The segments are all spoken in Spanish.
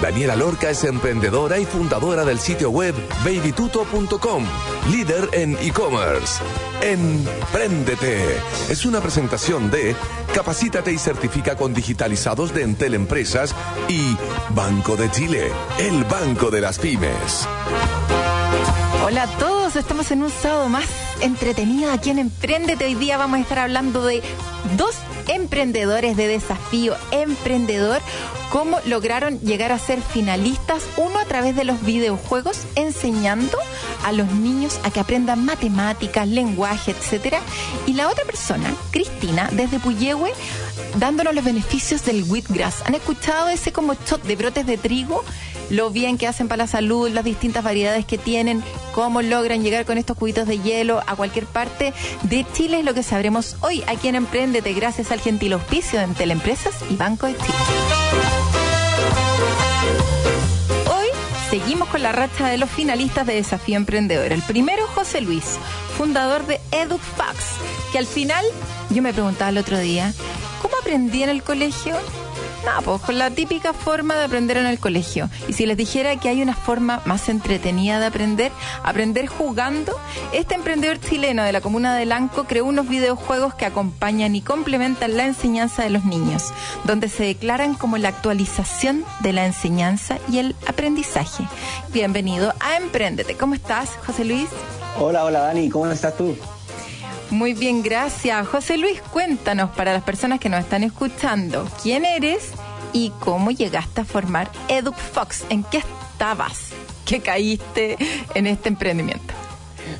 Daniela Lorca es emprendedora y fundadora del sitio web babytuto.com, líder en e-commerce. Empréndete es una presentación de Capacítate y certifica con digitalizados de Entel Empresas y Banco de Chile, el banco de las pymes. Hola a todos, estamos en un sábado más entretenido aquí en Emprendete. Hoy día vamos a estar hablando de dos emprendedores de desafío emprendedor, cómo lograron llegar a ser finalistas, uno a través de los videojuegos, enseñando a los niños a que aprendan matemáticas, lenguaje, etcétera, y la otra persona, Cristina, desde Puyehue, dándonos los beneficios del wheatgrass. ¿Han escuchado ese como shot de brotes de trigo? Lo bien que hacen para la salud, las distintas variedades que tienen, cómo logran llegar con estos cubitos de hielo a cualquier parte de Chile es lo que sabremos hoy aquí en Emprendete gracias al gentil auspicio de Teleempresas y Banco de Chile. Hoy seguimos con la racha de los finalistas de Desafío Emprendedor. El primero, José Luis, fundador de EduFax, que al final yo me preguntaba el otro día, ¿cómo aprendí en el colegio? No, pues con la típica forma de aprender en el colegio. Y si les dijera que hay una forma más entretenida de aprender, aprender jugando, este emprendedor chileno de la comuna de Lanco creó unos videojuegos que acompañan y complementan la enseñanza de los niños, donde se declaran como la actualización de la enseñanza y el aprendizaje. Bienvenido a Emprendete. ¿Cómo estás, José Luis? Hola, hola Dani, ¿cómo estás tú? Muy bien, gracias. José Luis, cuéntanos para las personas que nos están escuchando, ¿quién eres y cómo llegaste a formar EduFox? ¿En qué estabas que caíste en este emprendimiento?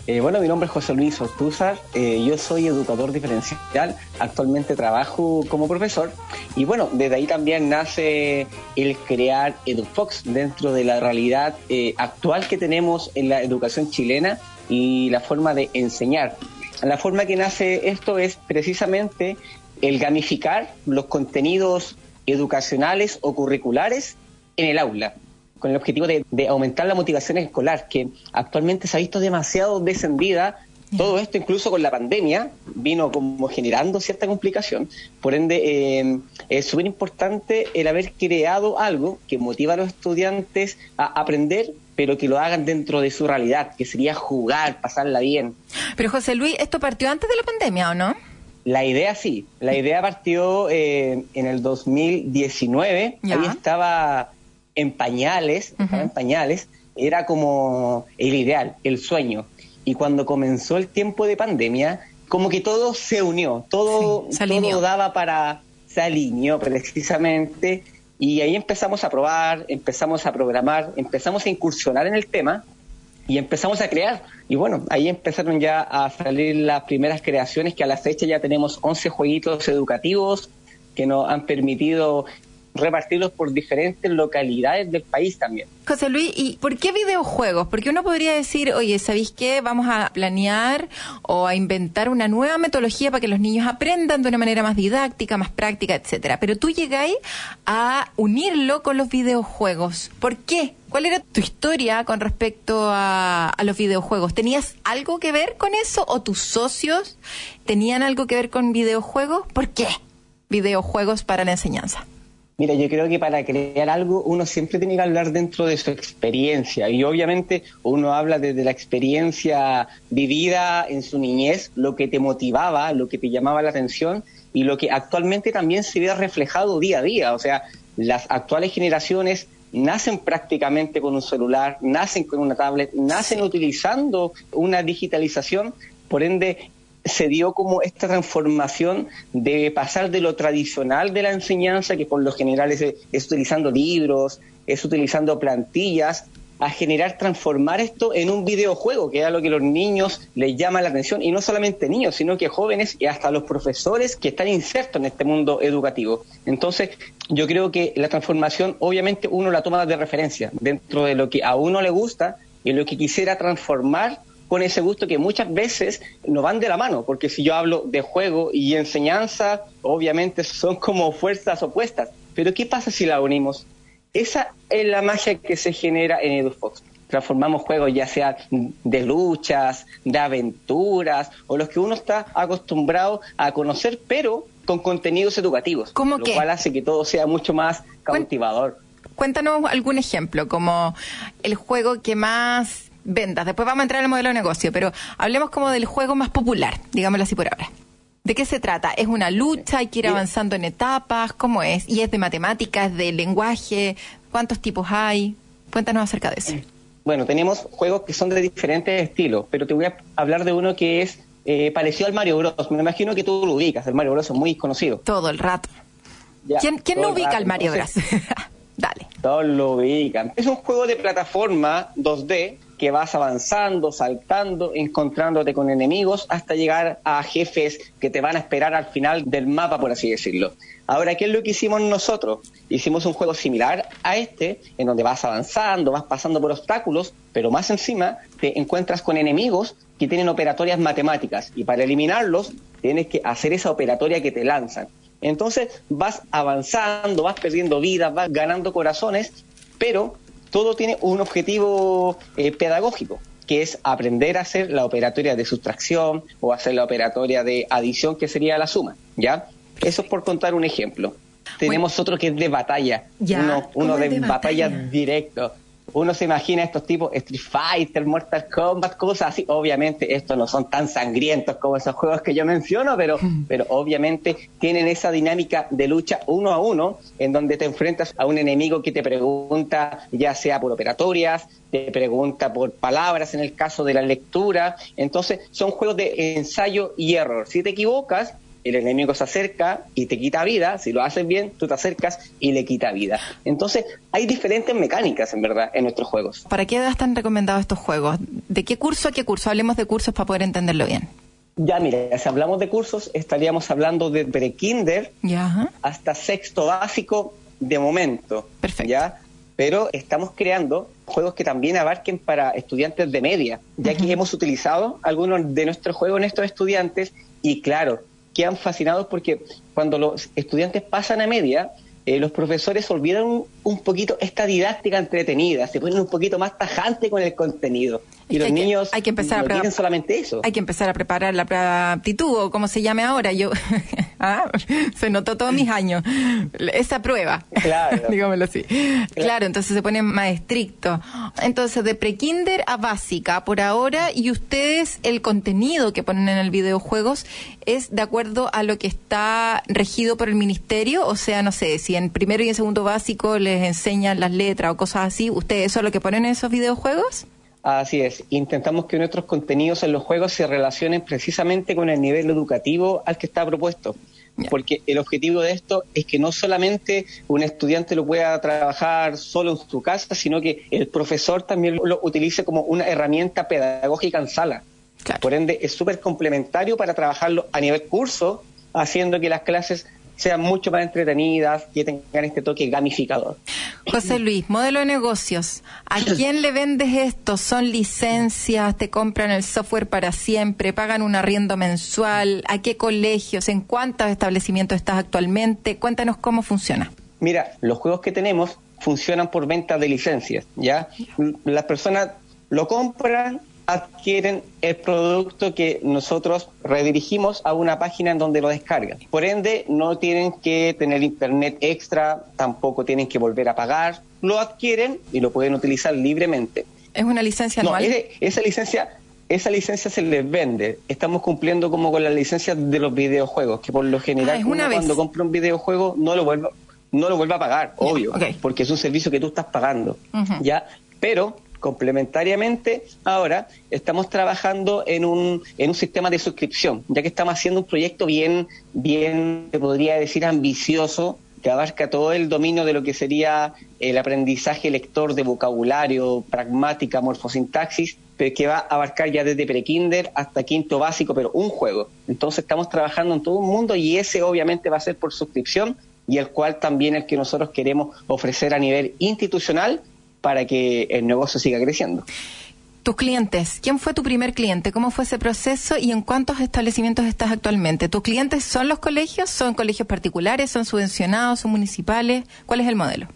Eh, bueno, mi nombre es José Luis Ortúzar, eh, yo soy educador diferencial, actualmente trabajo como profesor y bueno, desde ahí también nace el crear EduFox dentro de la realidad eh, actual que tenemos en la educación chilena y la forma de enseñar la forma que nace esto es precisamente el gamificar los contenidos educacionales o curriculares en el aula, con el objetivo de, aumentar la motivación escolar, que actualmente se ha visto demasiado descendida. Todo esto, incluso con la pandemia, vino como generando cierta complicación. Por ende, eh, es súper importante el haber creado algo que motiva a los estudiantes a aprender pero que lo hagan dentro de su realidad, que sería jugar, pasarla bien. Pero José Luis, ¿esto partió antes de la pandemia o no? La idea sí, la idea partió eh, en el 2019, ahí estaba en pañales, estaba en pañales, era como el ideal, el sueño. Y cuando comenzó el tiempo de pandemia, como que todo se unió, todo, todo daba para, se alineó precisamente y ahí empezamos a probar, empezamos a programar, empezamos a incursionar en el tema y empezamos a crear. Y bueno, ahí empezaron ya a salir las primeras creaciones que a la fecha ya tenemos 11 jueguitos educativos que nos han permitido repartirlos por diferentes localidades del país también. José Luis, ¿y por qué videojuegos? Porque uno podría decir, oye, ¿sabéis qué? Vamos a planear o a inventar una nueva metodología para que los niños aprendan de una manera más didáctica, más práctica, etcétera. Pero tú llegáis a unirlo con los videojuegos. ¿Por qué? ¿Cuál era tu historia con respecto a, a, los videojuegos? ¿Tenías algo que ver con eso o tus socios tenían algo que ver con videojuegos? ¿Por qué? Videojuegos para la enseñanza. Mira, yo creo que para crear algo uno siempre tiene que hablar dentro de su experiencia. Y obviamente uno habla desde la experiencia vivida en su niñez, lo que te motivaba, lo que te llamaba la atención y lo que actualmente también se ve reflejado día a día. O sea, las actuales generaciones nacen prácticamente con un celular, nacen con una tablet, nacen utilizando una digitalización, por ende se dio como esta transformación de pasar de lo tradicional de la enseñanza, que por lo general es, utilizando libros, es utilizando plantillas, a generar, transformar esto en un videojuego, que es lo que los niños les llama la atención, y no solamente niños, sino que jóvenes y hasta los profesores que están insertos en este mundo educativo. Entonces, yo creo que la transformación, obviamente, uno la toma de referencia dentro de lo que a uno le gusta y lo que quisiera transformar con ese gusto que muchas veces no van de la mano, porque si yo hablo de juego y enseñanza, obviamente son como fuerzas opuestas. Pero ¿qué pasa si la unimos? esa es la magia que se genera en EduFox. Transformamos juegos ya sea de luchas, de aventuras o los que uno está acostumbrado a conocer, pero con contenidos educativos. ¿Cómo lo qué? cual hace que todo sea mucho más cautivador. Cuéntanos algún ejemplo, como el juego que más vendas. Después vamos a entrar en el modelo de negocio, pero hablemos como del juego más popular, digámoslo así por ahora. ¿De qué se trata? ¿Es una lucha? ¿Hay que ir avanzando en etapas? ¿Cómo es? ¿Y es de matemáticas, de lenguaje? ¿Cuántos tipos hay? Cuéntanos acerca de eso. Bueno, tenemos juegos que son de diferentes estilos, pero te voy a hablar de uno que es eh, parecido al Mario Bros. Me imagino que tú lo ubicas, el Mario Bros. es muy conocido. Todo el rato. Ya, ¿Quién, quién no ubica al Mario Bros? Dale. Todos lo ubican. Es un juego de plataforma 2D que vas avanzando, saltando, encontrándote con enemigos hasta llegar a jefes que te van a esperar al final del mapa, por así decirlo. Ahora, ¿qué es lo que hicimos nosotros? Hicimos un juego similar a este, en donde vas avanzando, vas pasando por obstáculos, pero más encima te encuentras con enemigos que tienen operatorias matemáticas y para eliminarlos tienes que hacer esa operatoria que te lanzan. Entonces vas avanzando, vas perdiendo vidas, vas ganando corazones, pero todo tiene un objetivo eh, pedagógico, que es aprender a hacer la operatoria de sustracción o hacer la operatoria de adición, que sería la suma, ¿ya? Eso es por contar un ejemplo. Tenemos otro que es de batalla, Ya, uno, uno ¿cómo de, batalla, batalla? directo. Uno se imagina estos tipos Street Fighter, Mortal Kombat, cosas así. Obviamente estos no son tan sangrientos como esos juegos que yo menciono, pero, pero obviamente tienen esa dinámica de lucha uno a uno, en donde te enfrentas a un enemigo que te pregunta, ya sea por operatorias, te pregunta por palabras en el caso de la lectura. Entonces son juegos de ensayo y error. Si te equivocas, el enemigo se acerca y te quita vida, si lo haces bien, tú te acercas y le quita vida. Entonces, hay diferentes mecánicas, en verdad, en nuestros juegos. ¿Para qué edad están recomendados estos juegos? ¿De qué curso a qué curso? Hablemos de cursos para poder entenderlo bien. Ya, mira, si hablamos de cursos, estaríamos hablando de pre-kinder hasta sexto básico de momento. Perfecto. ¿ya? Pero estamos creando juegos que también abarquen para estudiantes de media, ya que hemos utilizado algunos de nuestros juegos en estos estudiantes y claro, quedan fascinados porque cuando los estudiantes pasan a media, eh, los profesores olvidan un, un poquito esta didáctica entretenida, se ponen un poquito más tajante con el contenido. Y los que- niños hay que empezar a no quieren solamente eso. Hay que empezar a preparar la prueba aptitud o como se llame ahora. Yo, Ah, se notó todos mis años. Esa prueba. Claro. Digámoslo así. Claro, entonces se pone más estricto. Entonces, de prekinder a básica por ahora, y ustedes, el contenido que ponen en el videojuegos es de acuerdo a lo que está regido por el ministerio. O sea, no sé, si en primero y en segundo básico les enseñan las letras o cosas así, ¿ustedes eso es lo que ponen en esos videojuegos? Así es, intentamos que nuestros contenidos en los juegos se relacionen precisamente con el nivel educativo al que está propuesto. Porque el objetivo de esto es que no solamente un estudiante lo pueda trabajar solo en su casa, sino que el profesor también lo utilice como una herramienta pedagógica en sala. Claro. Por ende, es súper complementario para trabajarlo a nivel curso, haciendo que las clases sean mucho más entretenidas, que tengan este toque gamificador. José Luis, modelo de negocios. ¿A quién le vendes esto? ¿Son licencias? ¿Te compran el software para siempre? ¿Pagan un arriendo mensual? ¿A qué colegios? ¿En cuántos establecimientos estás actualmente? Cuéntanos cómo funciona. Mira, los juegos que tenemos funcionan por venta de licencias, ¿ya? Las personas lo compran, adquieren el producto que nosotros redirigimos a una página en donde lo descargan. Por ende, no tienen que tener internet extra, tampoco tienen que volver a pagar, lo adquieren y lo pueden utilizar libremente. ¿Es una licencia No, anual? ese- esa licencia esa licencia se les vende. Estamos cumpliendo como con la licencia de los videojuegos, que por lo general Ah, una uno cuando compra un videojuego no lo vuelve no lo vuelve a pagar, obvio, porque es un servicio que tú estás pagando. ¿Ya? Pero complementariamente, ahora estamos trabajando en un, en un sistema de suscripción, ya que estamos haciendo un proyecto bien, bien, se podría decir, ambicioso, que abarca todo el dominio de lo que sería el aprendizaje lector de vocabulario, pragmática, morfosintaxis, pero que va a abarcar ya desde prekinder hasta quinto básico, pero un juego. Entonces estamos trabajando en todo un mundo y ese obviamente va a ser por suscripción y el cual también el que nosotros queremos ofrecer a nivel institucional para que el negocio siga creciendo. Tus clientes, ¿quién fue tu primer cliente? ¿Cómo fue ese proceso y en cuántos establecimientos estás actualmente? ¿Tus clientes son los colegios? ¿Son colegios particulares? ¿Son subvencionados? ¿Son municipales? ¿Cuál es el modelo?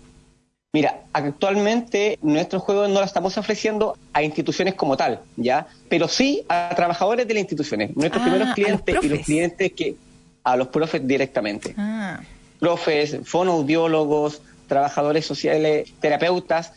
Mira, actualmente nuestros juegos no lo estamos ofreciendo a instituciones como tal, ¿ya? Pero sí a trabajadores de las instituciones. Nuestros Ah, primeros los clientes y los clientes que a los profes directamente. Ah, Profes, fonoaudiólogos, trabajadores sociales, terapeutas,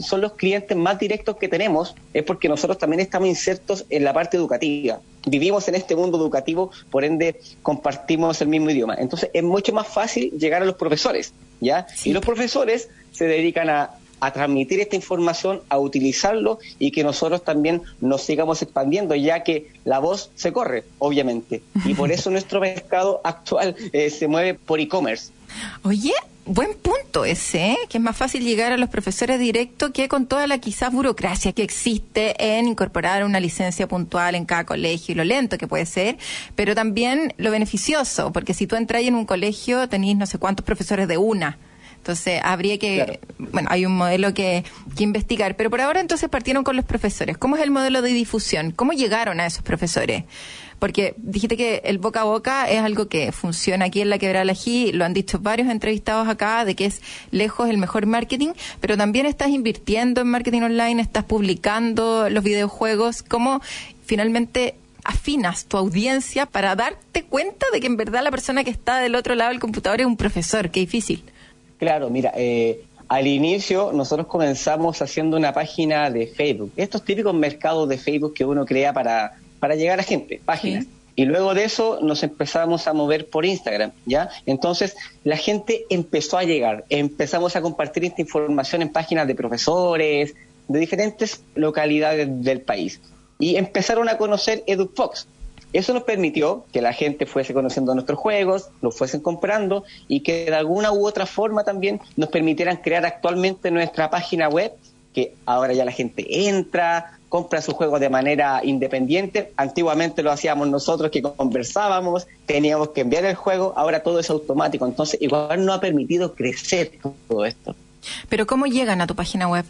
son los clientes más directos que tenemos, es porque nosotros también estamos insertos en la parte educativa. Vivimos en este mundo educativo, por ende compartimos el mismo idioma. Entonces es mucho más fácil llegar a los profesores, ¿ya? Sí. Y los profesores se dedican a, a transmitir esta información, a utilizarlo y que nosotros también nos sigamos expandiendo, ya que la voz se corre, obviamente. Y por eso nuestro mercado actual eh, se mueve por e-commerce. Oye, buen punto ese, ¿eh? que es más fácil llegar a los profesores directo que con toda la quizás burocracia que existe en incorporar una licencia puntual en cada colegio y lo lento que puede ser, pero también lo beneficioso, porque si tú entras en un colegio tenéis no sé cuántos profesores de una. Entonces, habría que, Claro. bueno, hay un modelo que, que investigar, pero por ahora entonces partieron con los profesores. ¿Cómo es el modelo de difusión? ¿Cómo llegaron a esos profesores? Porque dijiste que el boca a boca es algo que funciona aquí en la Quebrada del Ají, lo han dicho varios entrevistados acá, de que es lejos el mejor marketing, pero también estás invirtiendo en marketing online, estás publicando los videojuegos. ¿Cómo finalmente afinas tu audiencia para darte cuenta de que en verdad la persona que está del otro lado del computador es un profesor? Qué difícil. Claro, mira, eh, al inicio nosotros comenzamos haciendo una página de Facebook, estos típicos mercados de Facebook que uno crea para, para llegar a gente, páginas. Sí. Y luego de eso nos empezamos a mover por Instagram, ¿ya? Entonces la gente empezó a llegar, empezamos a compartir esta información en páginas de profesores, de diferentes localidades del país. Y empezaron a conocer EduFox. Eso nos permitió que la gente fuese conociendo nuestros juegos, los fuesen comprando y que de alguna u otra forma también nos permitieran crear actualmente nuestra página web, que ahora ya la gente entra, compra sus juegos de manera independiente. Antiguamente lo hacíamos nosotros que conversábamos, teníamos que enviar el juego, ahora todo es automático. Entonces igual nos ha permitido crecer todo esto. Pero ¿cómo llegan a tu página web?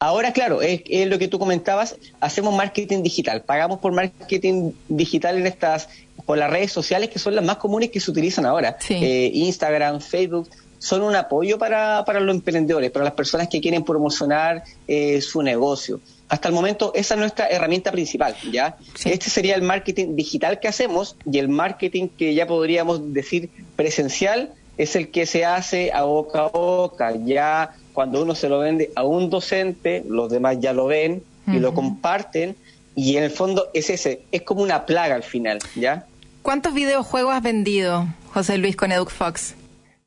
Ahora, claro, es, es lo que tú comentabas, hacemos marketing digital, pagamos por marketing digital en estas, por las redes sociales que son las más comunes que se utilizan ahora. Sí. Eh, Instagram, Facebook, son un apoyo para, para los emprendedores, para las personas que quieren promocionar eh, su negocio. Hasta el momento esa es nuestra herramienta principal, ¿ya? Sí. Este sería el marketing digital que hacemos y el marketing que ya podríamos decir presencial es el que se hace a boca a boca, ya cuando uno se lo vende a un docente, los demás ya lo ven y lo comparten y en el fondo es ese, es como una plaga al final, ¿ya? ¿Cuántos videojuegos has vendido, José Luis, con EduFox?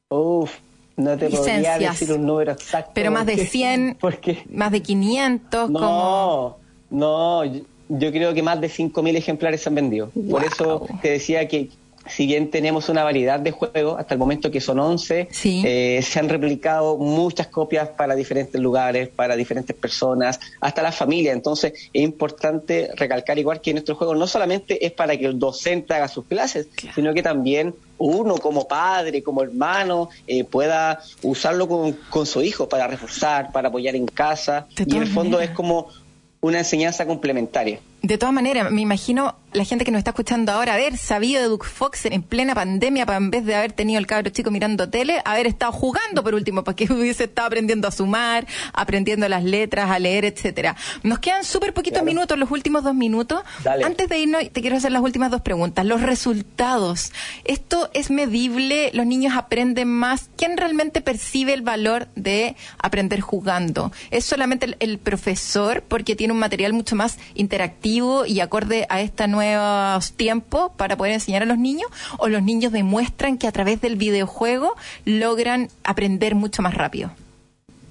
Uf, no te podría Licencias. decir un número exacto. Pero más de porque- 100, Porque más de 500, como... no, no, yo, yo creo que más de 5.000 ejemplares se han vendido. Por Wow. eso te decía que si bien tenemos una variedad de juegos, hasta el momento que son 11, Sí. eh, se han replicado muchas copias para diferentes lugares, para diferentes personas, hasta la familia. Entonces es importante recalcar igual que nuestro juego no solamente es para que el docente haga sus clases, Claro. sino que también uno como padre, como hermano, eh, pueda usarlo con, con su hijo para reforzar, para apoyar en casa. De y en el fondo es como una enseñanza complementaria. De todas maneras, me imagino la gente que nos está escuchando ahora haber sabido de Duke Fox en plena pandemia para en vez de haber tenido el cabro chico mirando tele, haber estado jugando por último, porque hubiese estado aprendiendo a sumar, aprendiendo las letras, a leer, etcétera. Nos quedan súper poquitos Claro. minutos, los últimos dos minutos. Dale. Antes de irnos, te quiero hacer las últimas dos preguntas. Los resultados. ¿Esto es medible? ¿Los niños aprenden más? ¿Quién realmente percibe el valor de aprender jugando? ¿Es solamente el, el profesor porque tiene un material mucho más interactivo y acorde a estos nuevos tiempos para poder enseñar a los niños? ¿O los niños demuestran que a través del videojuego logran aprender mucho más rápido?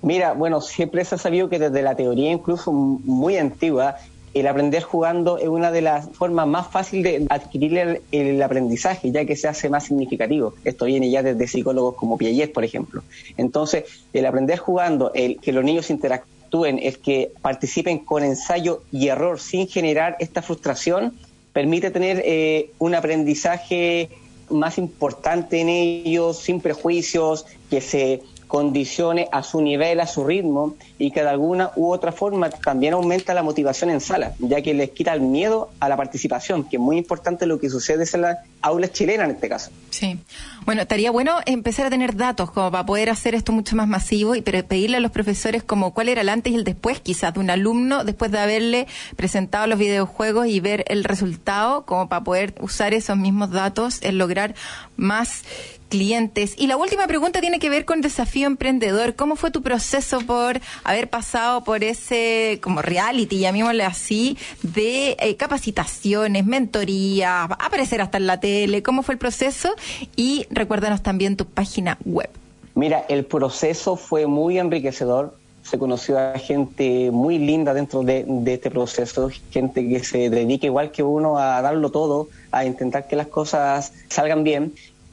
Mira, bueno, siempre se ha sabido que desde la teoría incluso muy antigua, el aprender jugando es una de las formas más fáciles de adquirir el, el aprendizaje, ya que se hace más significativo. Esto viene ya desde psicólogos como Piaget, por ejemplo. Entonces, el aprender jugando, el que los niños interactúen, el que participen con ensayo y error sin generar esta frustración, permite tener eh, un aprendizaje más importante en ellos, sin prejuicios, que se condicione a su nivel, a su ritmo y que de alguna u otra forma también aumenta la motivación en sala, ya que les quita el miedo a la participación, que es muy importante lo que sucede en las aulas chilenas en este caso. Sí. Bueno, estaría bueno empezar a tener datos como para poder hacer esto mucho más masivo y pedirle a los profesores como cuál era el antes y el después quizás de un alumno después de haberle presentado los videojuegos y ver el resultado como para poder usar esos mismos datos en lograr más clientes. Y la última pregunta tiene que ver con desafío emprendedor. ¿Cómo fue tu proceso por haber pasado por ese como reality, llamémosle así, de eh, capacitaciones, mentorías, aparecer hasta en la tele? ¿Cómo fue el proceso? Y recuérdanos también tu página web. Mira, el proceso fue muy enriquecedor. Se conoció a gente muy linda dentro de, de este proceso, gente que se dedica igual que uno a darlo todo, a intentar que las cosas salgan bien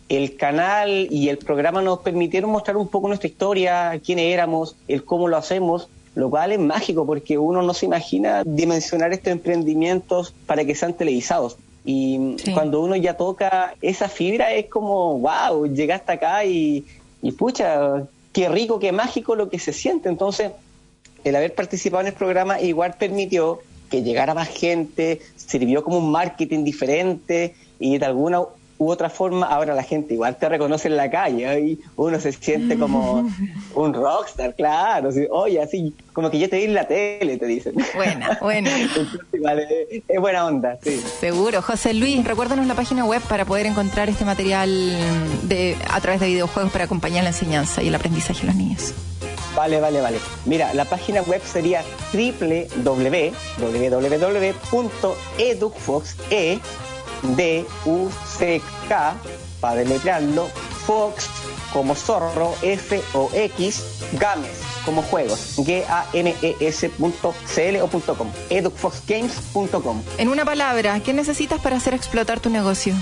el canal y el programa nos permitieron mostrar un poco nuestra historia, quiénes éramos, el cómo lo hacemos, lo cual es mágico porque uno no se imagina dimensionar estos emprendimientos para que sean televisados. Y cuando uno ya toca esa fibra es como, wow, llegaste acá y, y pucha, qué rico, qué mágico lo que se siente. Entonces, el haber participado en el programa igual permitió que llegara más gente, sirvió como un marketing diferente y de alguna u otra forma, ahora la gente igual te reconoce en la calle y uno se siente como un rockstar, claro. Oye, así, como que yo te vi en la tele, te dicen. Buena, buena. es, buena onda, sí. Seguro. José Luis, recuérdanos la página web para poder encontrar este material de, a través de videojuegos para acompañar la enseñanza y el aprendizaje de los niños. Vale, vale, vale. Mira, la página web sería www.edufoxe D-U-C-K, para deletrearlo, Fox como zorro, F-O-X, Games como juegos, G-A-M-E-S.cl o .com, edufoxgames.com. En una palabra, ¿qué necesitas para hacer explotar tu negocio?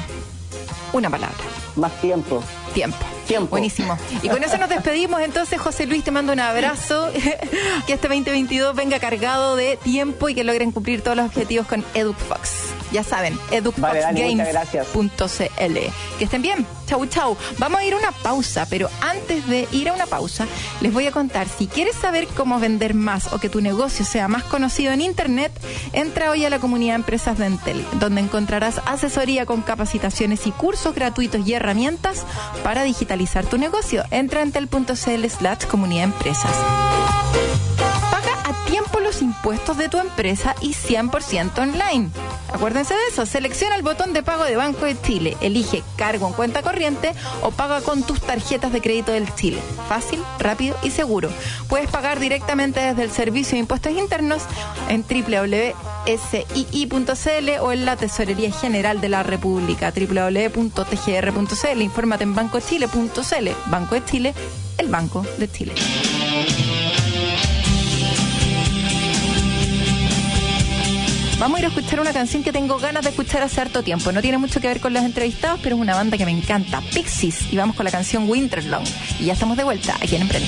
Una palabra. Más tiempo. Tiempo. Tiempo. Buenísimo. Y con eso nos despedimos. Entonces, José Luis, te mando un abrazo. que este 2022 venga cargado de tiempo y que logren cumplir todos los objetivos con EduFox. Ya saben, edufoxgames.cl. que estén bien. Chau, chau. Vamos a ir a una pausa, pero antes de ir a una pausa, les voy a contar, si quieres saber cómo vender más o que tu negocio sea más conocido en Internet, entra hoy a la comunidad de Empresas de Entel, donde encontrarás asesoría con capacitaciones y cursos gratuitos y herramientas para digitalizar tu negocio. Entra en entel.cl slash comunidad empresas impuestos de tu empresa y 100% online. Acuérdense de eso, selecciona el botón de pago de Banco de Chile, elige cargo en cuenta corriente o paga con tus tarjetas de crédito del Chile. Fácil, rápido y seguro. Puedes pagar directamente desde el Servicio de Impuestos Internos en www.sii.cl o en la Tesorería General de la República, www.tgr.cl. Infórmate en bancochile.cl. Banco de Chile, el Banco de Chile. Vamos a ir a escuchar una canción que tengo ganas de escuchar hace harto tiempo. No tiene mucho que ver con los entrevistados, pero es una banda que me encanta, Pixies. Y vamos con la canción Winterlong. Y ya estamos de vuelta aquí en Emprende.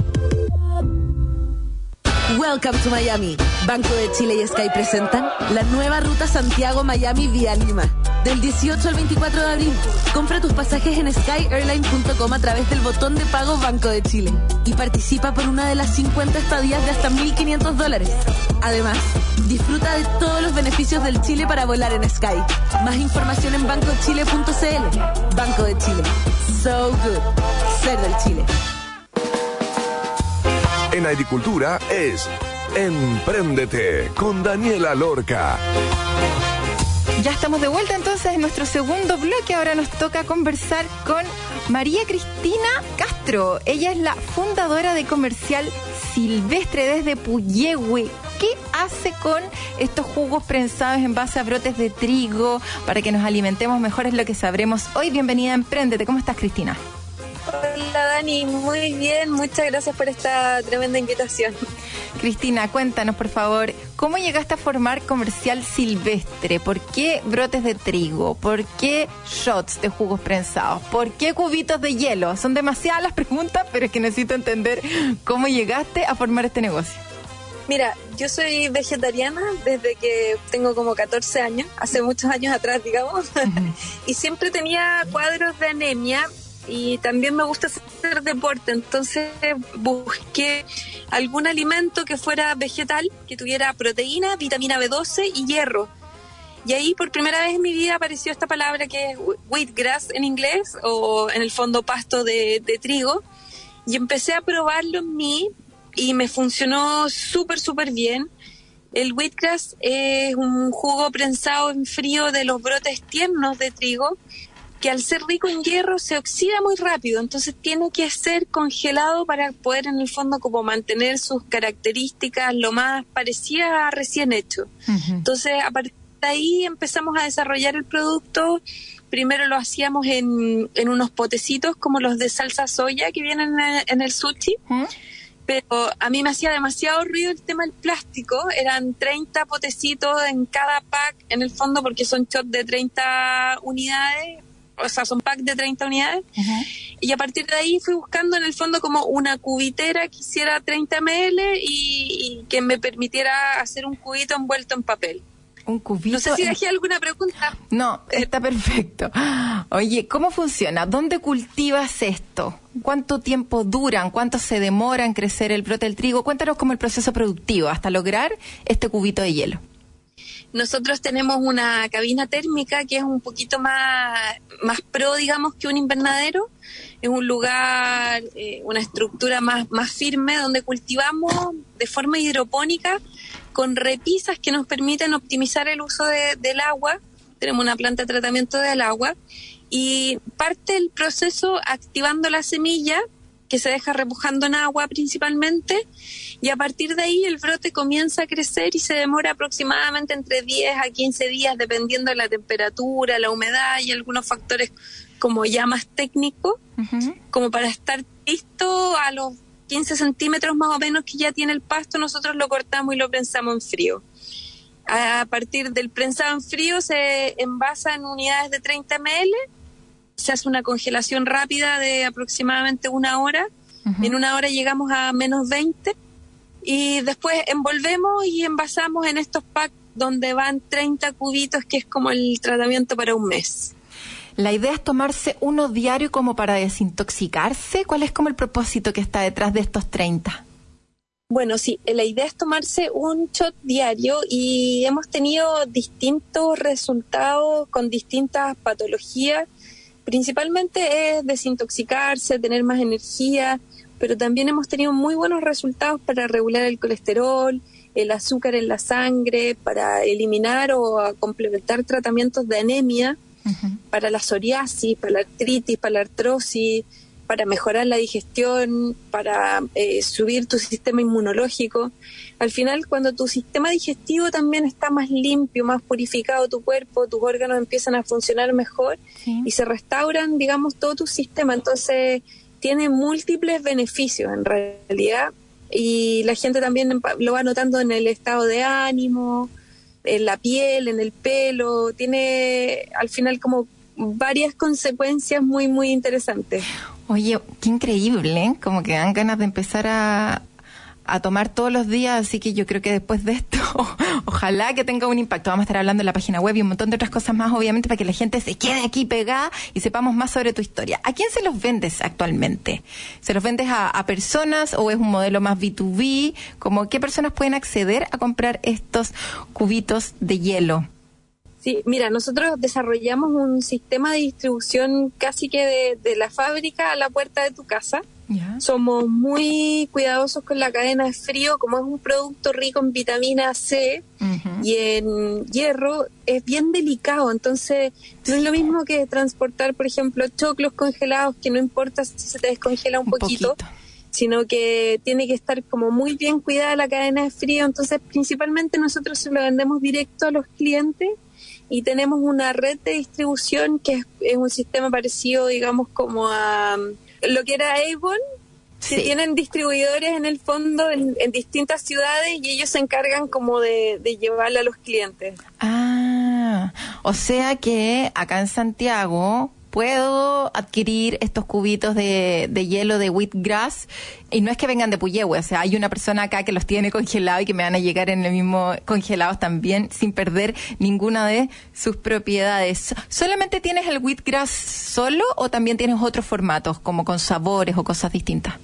Welcome to Miami. Banco de Chile y Sky presentan la nueva ruta Santiago-Miami vía Lima. Del 18 al 24 de abril, compra tus pasajes en skyairline.com a través del botón de pago Banco de Chile y participa por una de las 50 estadías de hasta 1.500 dólares. Además, disfruta de todos los beneficios del Chile para volar en Sky. Más información en bancochile.cl. Banco de Chile. So good. Ser del Chile en agricultura es Empréndete con Daniela Lorca. Ya estamos de vuelta entonces en nuestro segundo bloque. Ahora nos toca conversar con María Cristina Castro. Ella es la fundadora de Comercial Silvestre desde Puyehue. ¿Qué hace con estos jugos prensados en base a brotes de trigo para que nos alimentemos mejor? Es lo que sabremos hoy. Bienvenida a Empréndete. ¿Cómo estás, Cristina? Hola Dani, muy bien, muchas gracias por esta tremenda invitación. Cristina, cuéntanos por favor, ¿cómo llegaste a formar comercial silvestre? ¿Por qué brotes de trigo? ¿Por qué shots de jugos prensados? ¿Por qué cubitos de hielo? Son demasiadas las preguntas, pero es que necesito entender cómo llegaste a formar este negocio. Mira, yo soy vegetariana desde que tengo como 14 años, hace muchos años atrás, digamos, y siempre tenía cuadros de anemia y también me gusta hacer deporte, entonces busqué algún alimento que fuera vegetal, que tuviera proteína, vitamina B12 y hierro. Y ahí por primera vez en mi vida apareció esta palabra que es wheatgrass en inglés o en el fondo pasto de, trigo. Y empecé a probarlo en mí y me funcionó súper, súper bien. El wheatgrass es un jugo prensado en frío de los brotes tiernos de trigo que al ser rico en hierro se oxida muy rápido, entonces tiene que ser congelado para poder en el fondo como mantener sus características lo más parecidas a recién hecho. Entonces a partir de ahí empezamos a desarrollar el producto. Primero lo hacíamos en, en unos potecitos como los de salsa soya que vienen en, el sushi. Pero a mí me hacía demasiado ruido el tema del plástico. Eran 30 potecitos en cada pack, en el fondo, porque son shots de 30 unidades o sea, son packs de 30 unidades. Y a partir de ahí fui buscando en el fondo como una cubitera que hiciera 30 ml y, que me permitiera hacer un cubito envuelto en papel. Un cubito. No sé si dejé alguna pregunta. No, está perfecto. Oye, ¿cómo funciona? ¿Dónde cultivas esto? ¿Cuánto tiempo duran? ¿Cuánto se demora en crecer el brote del trigo? Cuéntanos cómo el proceso productivo hasta lograr este cubito de hielo. Nosotros tenemos una cabina térmica que es un poquito más, más pro, digamos, que un invernadero. Es un lugar, eh, una estructura más, más firme donde cultivamos de forma hidropónica con repisas que nos permiten optimizar el uso del agua. Tenemos una planta de tratamiento del agua y parte del proceso activando la semilla que se deja repujando en agua principalmente y a partir de ahí el brote comienza a crecer y se demora aproximadamente entre 10 a 15 días dependiendo de la temperatura, la humedad y algunos factores como ya más técnicos, como para estar listo a los 15 centímetros más o menos que ya tiene el pasto, nosotros lo cortamos y lo prensamos en frío. A partir del prensado en frío se envasa en unidades de 30 ml se hace una congelación rápida de aproximadamente una hora. En una hora llegamos a menos 20 y después envolvemos y envasamos en estos packs donde van 30 cubitos, que es como el tratamiento para un mes. La idea es tomarse uno diario como para desintoxicarse. ¿Cuál es como el propósito que está detrás de estos 30? Bueno, sí, la idea es tomarse un shot diario y hemos tenido distintos resultados con distintas patologías principalmente es desintoxicarse, tener más energía, pero también hemos tenido muy buenos resultados para regular el colesterol, el azúcar en la sangre, para eliminar o complementar tratamientos de anemia, para la psoriasis, para la artritis, para la artrosis, para mejorar la digestión, para eh, subir tu sistema inmunológico. Al final, cuando tu sistema digestivo también está más limpio, más purificado tu cuerpo, tus órganos empiezan a funcionar mejor y se restauran, digamos, todo tu sistema. Entonces, tiene múltiples beneficios en realidad y la gente también lo va notando en el estado de ánimo, en la piel, en el pelo, tiene al final como varias consecuencias muy, muy interesantes. Oye, qué increíble, ¿eh? como que dan ganas de empezar a, a tomar todos los días, así que yo creo que después de esto, ojalá que tenga un impacto. Vamos a estar hablando en la página web y un montón de otras cosas más, obviamente, para que la gente se quede aquí pegada y sepamos más sobre tu historia. ¿A quién se los vendes actualmente? ¿Se los vendes a, a personas o es un modelo más B2B? Como, ¿Qué personas pueden acceder a comprar estos cubitos de hielo? Sí, mira, nosotros desarrollamos un sistema de distribución casi que de, de la fábrica a la puerta de tu casa. Somos muy cuidadosos con la cadena de frío, como es un producto rico en vitamina C y en hierro, es bien delicado. Entonces, no es lo mismo que transportar, por ejemplo, choclos congelados, que no importa si se te descongela un, poquito, sino que tiene que estar como muy bien cuidada la cadena de frío. Entonces, principalmente nosotros se lo vendemos directo a los clientes y tenemos una red de distribución que es, un sistema parecido, digamos, como a lo que era Avon, que tienen distribuidores en el fondo en, distintas ciudades y ellos se encargan como de, de llevarla a los clientes. Ah, o sea que acá en Santiago puedo adquirir estos cubitos de, de, hielo de wheatgrass y no es que vengan de Puyehue, o sea, hay una persona acá que los tiene congelados y que me van a llegar en el mismo congelados también sin perder ninguna de sus propiedades. ¿Solamente tienes el wheatgrass solo o también tienes otros formatos como con sabores o cosas distintas?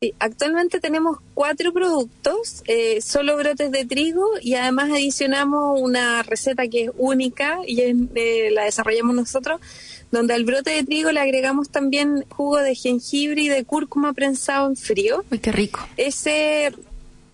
Sí, actualmente tenemos cuatro productos, eh, solo brotes de trigo y además adicionamos una receta que es única y eh, la desarrollamos nosotros donde al brote de trigo le agregamos también jugo de jengibre y de cúrcuma prensado en frío. Uy, qué rico. Ese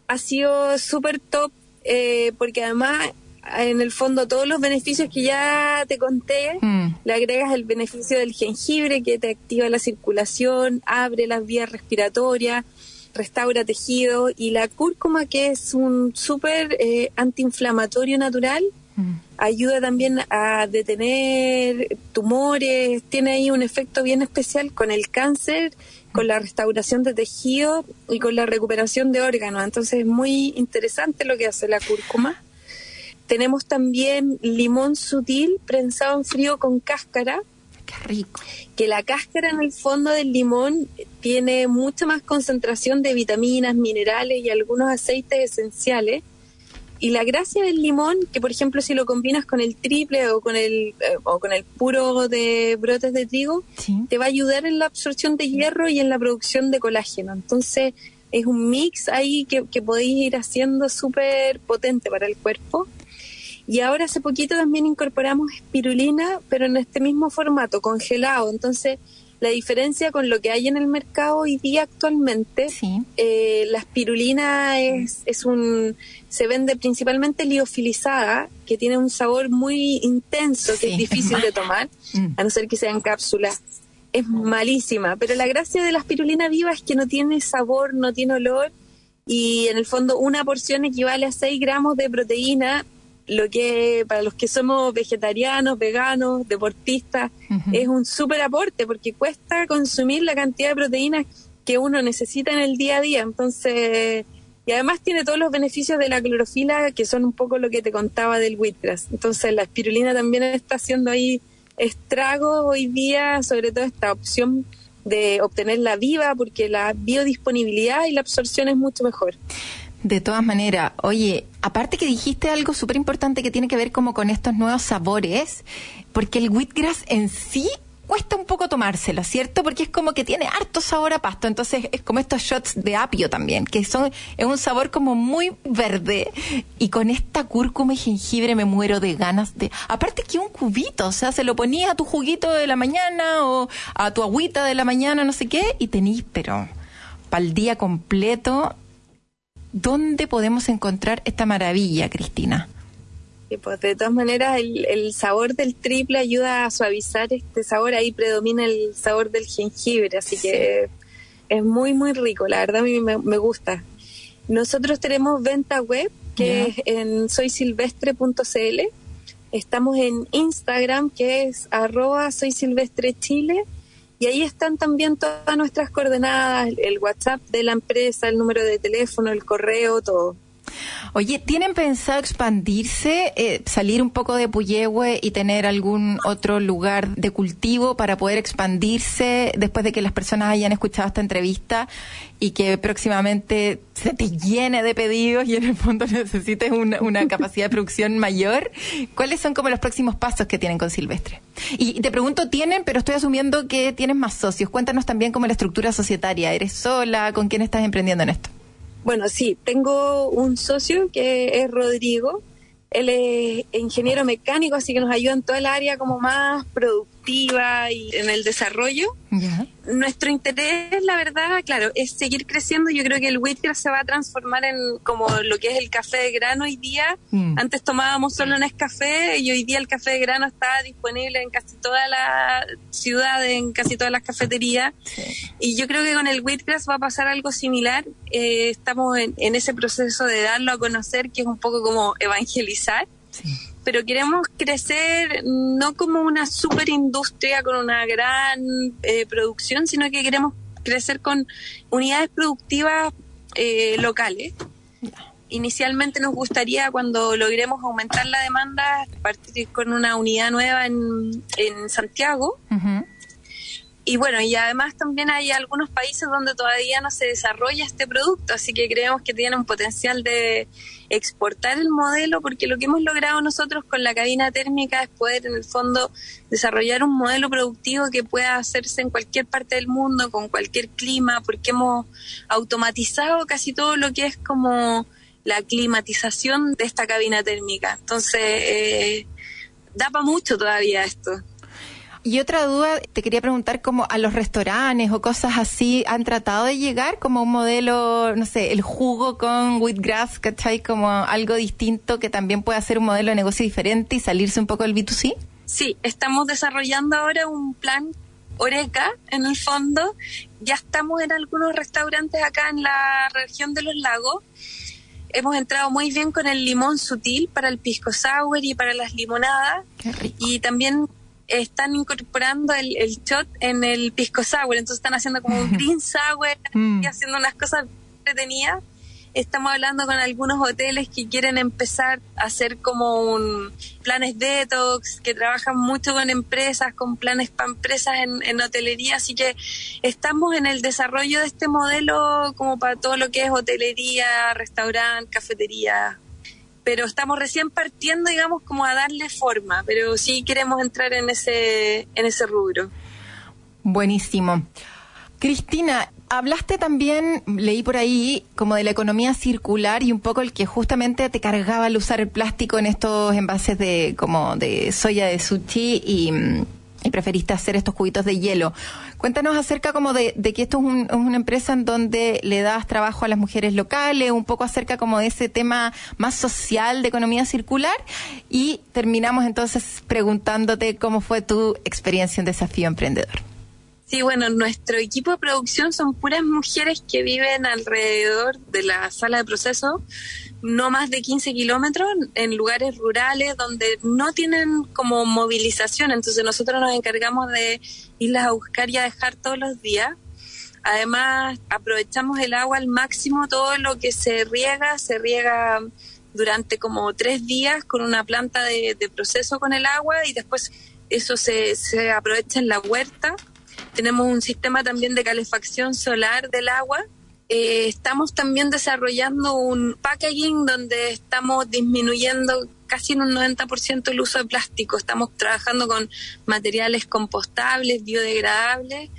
ha sido súper top eh, porque además en el fondo todos los beneficios que ya te conté, mm. le agregas el beneficio del jengibre que te activa la circulación, abre las vías respiratorias, restaura tejido y la cúrcuma que es un súper eh, antiinflamatorio natural Ayuda también a detener tumores, tiene ahí un efecto bien especial con el cáncer, con la restauración de tejido y con la recuperación de órganos. Entonces es muy interesante lo que hace la cúrcuma. Tenemos también limón sutil prensado en frío con cáscara. Qué rico. Que la cáscara en el fondo del limón tiene mucha más concentración de vitaminas, minerales y algunos aceites esenciales y la gracia del limón, que por ejemplo si lo combinas con el triple o con el, eh, o con el puro de brotes de trigo, te va a ayudar en la absorción de hierro y en la producción de colágeno. Entonces es un mix ahí que, que podéis ir haciendo súper potente para el cuerpo. Y ahora hace poquito también incorporamos espirulina, pero en este mismo formato, congelado. Entonces la diferencia con lo que hay en el mercado hoy día actualmente, eh, la espirulina es, es un, se vende principalmente liofilizada, que tiene un sabor muy intenso, que es difícil de tomar, mm. a no ser que sea en cápsula. Es malísima, pero la gracia de la espirulina viva es que no tiene sabor, no tiene olor, y en el fondo una porción equivale a 6 gramos de proteína lo que para los que somos vegetarianos, veganos, deportistas, es un súper aporte porque cuesta consumir la cantidad de proteínas que uno necesita en el día a día. Entonces, y además tiene todos los beneficios de la clorofila, que son un poco lo que te contaba del wheatgrass. Entonces, la espirulina también está haciendo ahí estragos hoy día, sobre todo esta opción de obtenerla viva, porque la biodisponibilidad y la absorción es mucho mejor. De todas maneras, oye, aparte que dijiste algo súper importante que tiene que ver como con estos nuevos sabores, porque el wheatgrass en sí cuesta un poco tomárselo, ¿cierto? Porque es como que tiene harto sabor a pasto, entonces es como estos shots de apio también, que son es un sabor como muy verde y con esta cúrcuma y jengibre me muero de ganas de aparte que un cubito, o sea, se lo ponía a tu juguito de la mañana o a tu agüita de la mañana, no sé qué, y tenís pero para el día completo ¿dónde podemos encontrar esta maravilla, Cristina? Y pues de todas maneras el, el, sabor del triple ayuda a suavizar este sabor, ahí predomina el sabor del jengibre, así que es muy muy rico, la verdad a mí me, me gusta. Nosotros tenemos venta web que es en soysilvestre.cl, estamos en Instagram que es arroba soysilvestrechile y ahí están también todas nuestras coordenadas, el WhatsApp de la empresa, el número de teléfono, el correo, todo. Oye, ¿tienen pensado expandirse, eh, salir un poco de Puyehue y tener algún otro lugar de cultivo para poder expandirse después de que las personas hayan escuchado esta entrevista y que próximamente se te llene de pedidos y en el fondo necesites una, una capacidad de producción mayor? ¿Cuáles son como los próximos pasos que tienen con Silvestre? Y te pregunto, ¿tienen? Pero estoy asumiendo que tienes más socios. Cuéntanos también cómo la estructura societaria. ¿Eres sola? ¿Con quién estás emprendiendo en esto? Bueno, sí, tengo un socio que es Rodrigo. Él es ingeniero mecánico, así que nos ayuda en toda el área como más productiva y en el desarrollo. Nuestro interés, la verdad, claro, es seguir creciendo. Yo creo que el wheatgrass se va a transformar en como lo que es el café de grano hoy día. Mm. Antes tomábamos solo en café y hoy día el café de grano está disponible en casi toda la ciudad, en casi todas las cafeterías. Y yo creo que con el wheatgrass va a pasar algo similar. Eh, estamos en, en, ese proceso de darlo a conocer, que es un poco como evangelizar. Sí pero queremos crecer no como una super industria con una gran eh, producción, sino que queremos crecer con unidades productivas eh, locales. Inicialmente nos gustaría, cuando logremos aumentar la demanda, partir con una unidad nueva en, en Santiago. Y bueno, y además también hay algunos países donde todavía no se desarrolla este producto, así que creemos que tiene un potencial de exportar el modelo, porque lo que hemos logrado nosotros con la cabina térmica es poder en el fondo desarrollar un modelo productivo que pueda hacerse en cualquier parte del mundo, con cualquier clima, porque hemos automatizado casi todo lo que es como la climatización de esta cabina térmica. Entonces, eh, da para mucho todavía esto. Y otra duda, te quería preguntar como a los restaurantes o cosas así, ¿han tratado de llegar como un modelo, no sé, el jugo con wheatgrass, ¿cachai? Como algo distinto que también pueda ser un modelo de negocio diferente y salirse un poco del B2C? Sí, estamos desarrollando ahora un plan Oreca, en el fondo. Ya estamos en algunos restaurantes acá en la región de los lagos. Hemos entrado muy bien con el limón sutil para el pisco sour y para las limonadas. Qué rico. Y también están incorporando el, el shot en el pisco sour, entonces están haciendo como un green sour Mm. y haciendo unas cosas entretenidas. Estamos hablando con algunos hoteles que quieren empezar a hacer como un planes detox, que trabajan mucho con empresas, con planes para empresas en, en hotelería, así que estamos en el desarrollo de este modelo como para todo lo que es hotelería, restaurante, cafetería, pero estamos recién partiendo, digamos, como a darle forma, pero sí queremos entrar en ese, en ese rubro. Buenísimo. Cristina, hablaste también, leí por ahí, como de la economía circular y un poco el que justamente te cargaba al usar el plástico en estos envases de como de soya de sushi y, mm, y preferiste hacer estos cubitos de hielo. Cuéntanos acerca como de, de que esto es, un- es una empresa en donde le das trabajo a las mujeres locales, un poco acerca como de ese tema más social de economía circular y terminamos entonces preguntándote cómo fue tu experiencia en Desafío Emprendedor. Sí, bueno, nuestro equipo de producción son puras mujeres que viven alrededor de la sala de proceso, no más de 15 kilómetros, en lugares rurales donde no tienen como movilización. Entonces nosotros nos encargamos de irlas a buscar y a dejar todos los días. Además, aprovechamos el agua al máximo, todo lo que se riega, se riega durante como tres días con una planta de, de proceso con el agua y después eso se, se aprovecha en la huerta. Tenemos un sistema también de calefacción solar del agua. Eh, estamos también desarrollando un packaging donde estamos disminuyendo casi en un 90% el uso de plástico. Estamos trabajando con materiales compostables, biodegradables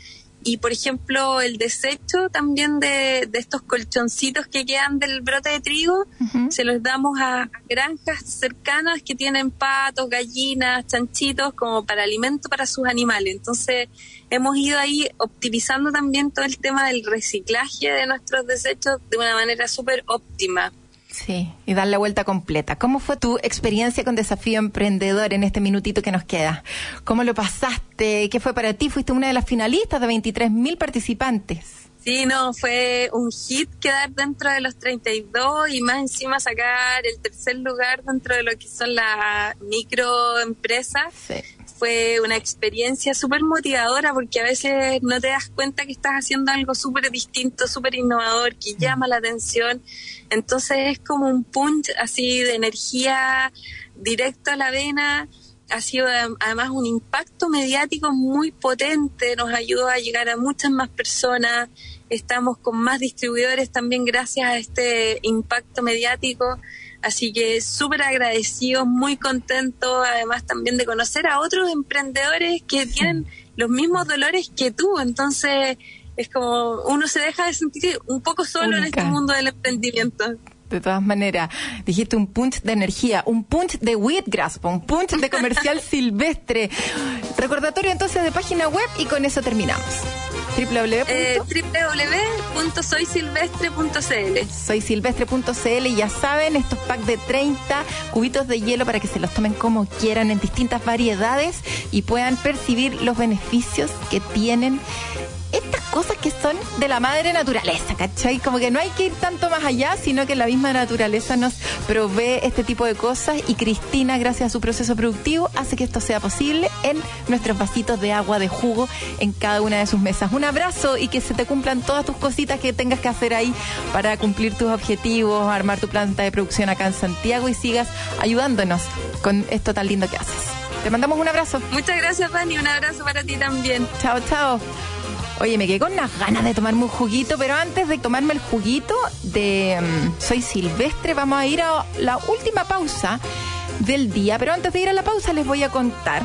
y, por ejemplo, el desecho también de, de estos colchoncitos que quedan del brote de trigo, se los damos a, a granjas cercanas que tienen patos, gallinas, chanchitos como para alimento para sus animales. Entonces, hemos ido ahí optimizando también todo el tema del reciclaje de nuestros desechos de una manera súper óptima. Sí, y dar la vuelta completa. ¿Cómo fue tu experiencia con Desafío Emprendedor en este minutito que nos queda? ¿Cómo lo pasaste? ¿Qué fue para ti? Fuiste una de las finalistas de 23.000 participantes. Sí, no, fue un hit quedar dentro de los 32 y más encima sacar el tercer lugar dentro de lo que son las microempresas. Sí. Fue una experiencia súper motivadora porque a veces no te das cuenta que estás haciendo algo súper distinto, súper innovador, que llama la atención. Entonces es como un punch así de energía directo a la vena. Ha sido además un impacto mediático muy potente, nos ayudó a llegar a muchas más personas, estamos con más distribuidores también gracias a este impacto mediático, así que súper agradecidos, muy contentos, además también de conocer a otros emprendedores que tienen los mismos dolores que tú, entonces es como uno se deja de sentir un poco solo en este mundo del emprendimiento de todas maneras. Dijiste un punch de energía, un punch de wheatgrass, un punch de comercial silvestre. Recordatorio entonces de página web y con eso terminamos. Www. Eh, Soysilvestre.cl y ya saben, estos packs de 30 cubitos de hielo para que se los tomen como quieran en distintas variedades y puedan percibir los beneficios que tienen estas cosas que son de la madre naturaleza, ¿cachai? Como que no hay que ir tanto más allá, sino que la misma naturaleza nos provee este tipo de cosas y Cristina, gracias a su proceso productivo, hace que esto sea posible en nuestros vasitos de agua, de jugo, en cada una de sus mesas. Un abrazo y que se te cumplan todas tus cositas que tengas que hacer ahí para cumplir tus objetivos, armar tu planta de producción acá en Santiago y sigas ayudándonos con esto tan lindo que haces. Te mandamos un abrazo. Muchas gracias, Dani. Un abrazo para ti también. Chao, chao. Oye, me quedé con unas ganas de tomarme un juguito, pero antes de tomarme el juguito de mm, Soy Silvestre, vamos a ir a la última pausa del día. Pero antes de ir a la pausa les voy a contar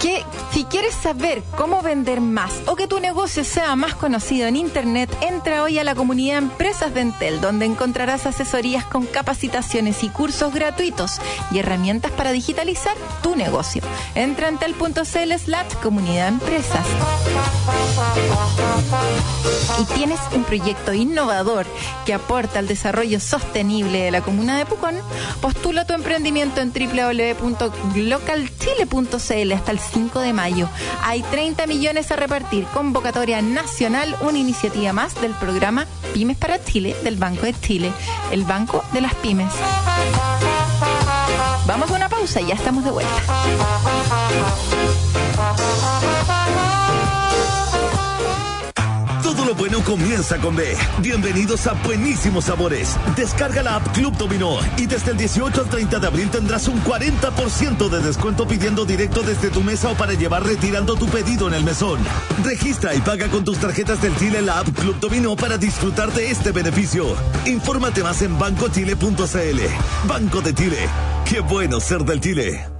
que si quieres saber cómo vender más o que tu negocio sea más conocido en Internet, entra hoy a la comunidad Empresas de Entel, donde encontrarás asesorías con capacitaciones y cursos gratuitos y herramientas para digitalizar tu negocio. Entra en entel.cl slash comunidad empresas. Y tienes un proyecto innovador que aporta al desarrollo sostenible de la comuna de Pucón, postula tu emprendimiento en www.localchile.cl hasta el 5 de mayo. Hay 30 millones a repartir. Convocatoria nacional, una iniciativa más del programa Pymes para Chile del Banco de Chile, el Banco de las Pymes. Vamos a una pausa y ya estamos de vuelta. Lo bueno comienza con B. Bienvenidos a Buenísimos Sabores. Descarga la app Club Dominó y desde el 18 al 30 de abril tendrás un 40% de descuento pidiendo directo desde tu mesa o para llevar retirando tu pedido en el mesón. Registra y paga con tus tarjetas del Chile la app Club Dominó para disfrutar de este beneficio. Infórmate más en bancochile.cl. Banco de Chile. Qué bueno ser del Chile.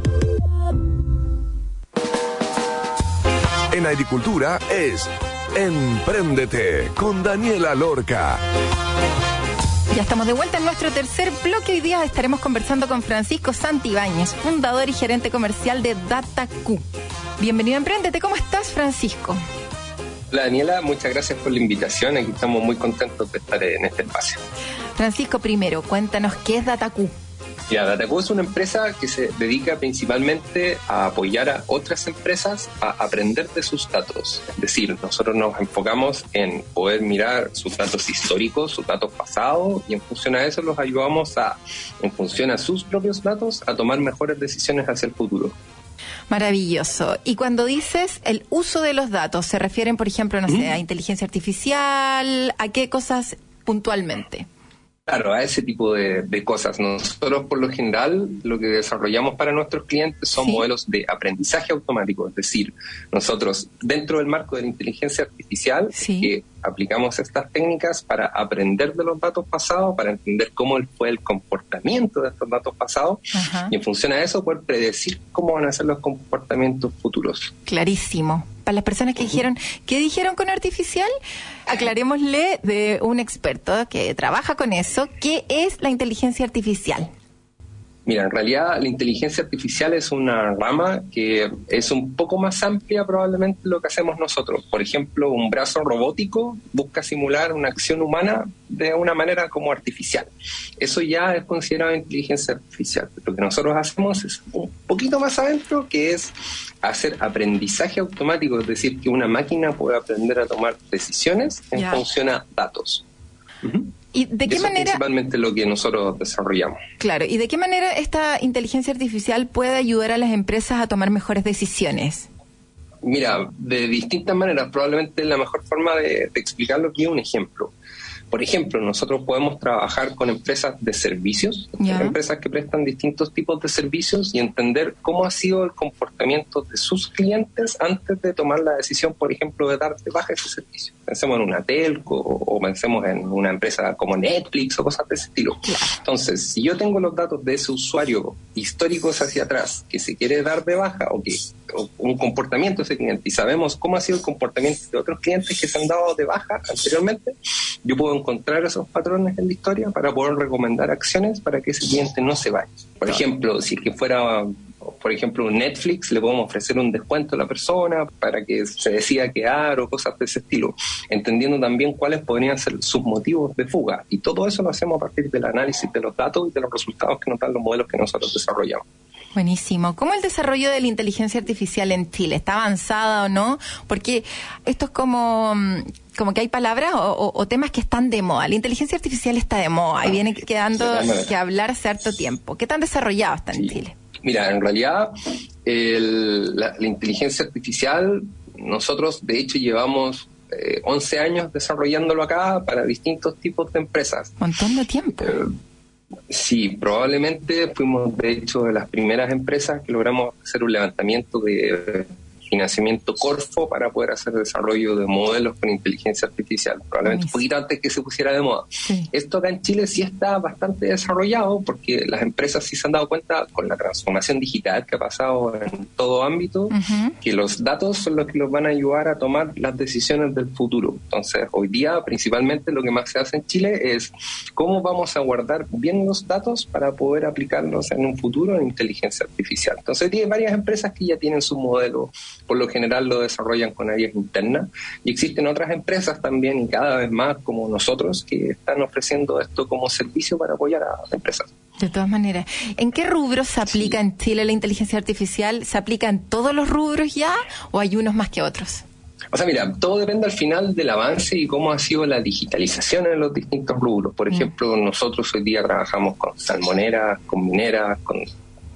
En agricultura es Empréndete con Daniela Lorca. Ya estamos de vuelta en nuestro tercer bloque. Hoy día estaremos conversando con Francisco Santibáñez, fundador y gerente comercial de DataQ. Bienvenido a Emprendete. ¿Cómo estás, Francisco? Hola, Daniela. Muchas gracias por la invitación. Aquí estamos muy contentos de estar en este espacio. Francisco, primero, cuéntanos qué es DataQ. Ya, Dataco es una empresa que se dedica principalmente a apoyar a otras empresas a aprender de sus datos. Es decir, nosotros nos enfocamos en poder mirar sus datos históricos, sus datos pasados, y en función a eso los ayudamos a, en función a sus propios datos, a tomar mejores decisiones hacia el futuro. Maravilloso. Y cuando dices el uso de los datos, ¿se refieren, por ejemplo, no sé, a inteligencia artificial? ¿A qué cosas puntualmente? Claro, a ese tipo de, cosas. Nosotros, por lo general, lo que desarrollamos para nuestros clientes son modelos de aprendizaje automático. Es decir, nosotros, dentro del marco de la inteligencia artificial, que aplicamos estas técnicas para aprender de los datos pasados, para entender cómo fue el comportamiento de estos datos pasados, y en función a eso, poder predecir cómo van a ser los comportamientos futuros. Clarísimo. Para las personas que dijeron, ¿qué dijeron con artificial? Aclarémosle de un experto que trabaja con eso, ¿qué es la inteligencia artificial? Mira, en realidad la inteligencia artificial es una rama que es un poco más amplia probablemente lo que hacemos nosotros. Por ejemplo, un brazo robótico busca simular una acción humana de una manera como artificial. Eso ya es considerado inteligencia artificial. Lo que nosotros hacemos es un poquito más adentro, que es hacer aprendizaje automático, es decir, que una máquina puede aprender a tomar decisiones en función a datos. ¿Y de qué manera? principalmente lo que nosotros desarrollamos. Claro, ¿y de qué manera esta inteligencia artificial puede ayudar a las empresas a tomar mejores decisiones? Mira, de distintas maneras. Probablemente la mejor forma de, de explicarlo aquí es un ejemplo. Por ejemplo, nosotros podemos trabajar con empresas de servicios, empresas que prestan distintos tipos de servicios y entender cómo ha sido el comportamiento de sus clientes antes de tomar la decisión, por ejemplo, de dar de baja ese servicio. Pensemos en una telco o, pensemos en una empresa como Netflix o cosas de ese estilo. Entonces, si yo tengo los datos de ese usuario históricos hacia atrás que se quiere dar de baja o que un comportamiento de ese cliente y sabemos cómo ha sido el comportamiento de otros clientes que se han dado de baja anteriormente, yo puedo encontrar esos patrones en la historia para poder recomendar acciones para que ese cliente no se vaya. Por ejemplo, si que fuera, por ejemplo, un Netflix, le podemos ofrecer un descuento a la persona para que se decida quedar o cosas de ese estilo, entendiendo también cuáles podrían ser sus motivos de fuga. Y todo eso lo hacemos a partir del análisis de los datos y de los resultados que nos dan los modelos que nosotros desarrollamos. Buenísimo. ¿Cómo el desarrollo de la inteligencia artificial en Chile? ¿Está avanzada o no? Porque esto es como, mm, como que hay palabras o, temas que están de moda. La inteligencia artificial está de moda y viene quedando que hablar cierto tiempo. ¿Qué tan desarrollado está en Chile? Mira, en realidad la, inteligencia artificial, nosotros de hecho llevamos 11 eh, años desarrollándolo acá para distintos tipos de empresas. Un montón de tiempo. Eh, Sí, probablemente fuimos de hecho de las primeras empresas que logramos hacer un levantamiento de financiamiento Corfo para poder hacer desarrollo de modelos con inteligencia artificial, probablemente un poquito antes que se pusiera de moda. Esto acá en Chile sí está bastante desarrollado porque las empresas sí se han dado cuenta con la transformación digital que ha pasado en todo ámbito, que los datos son los que los van a ayudar a tomar las decisiones del futuro. Entonces, hoy día principalmente lo que más se hace en Chile es cómo vamos a guardar bien los datos para poder aplicarlos en un futuro en inteligencia artificial. Entonces, tiene varias empresas que ya tienen su modelo por lo general lo desarrollan con áreas internas. Y existen otras empresas también, y cada vez más como nosotros, que están ofreciendo esto como servicio para apoyar a las empresas. De todas maneras, ¿en qué rubros se aplica en Chile la inteligencia artificial? ¿Se aplica en todos los rubros ya o hay unos más que otros? O sea, mira, todo depende al final del avance y cómo ha sido la digitalización en los distintos rubros. Por mm. ejemplo, nosotros hoy día trabajamos con salmoneras, con mineras, con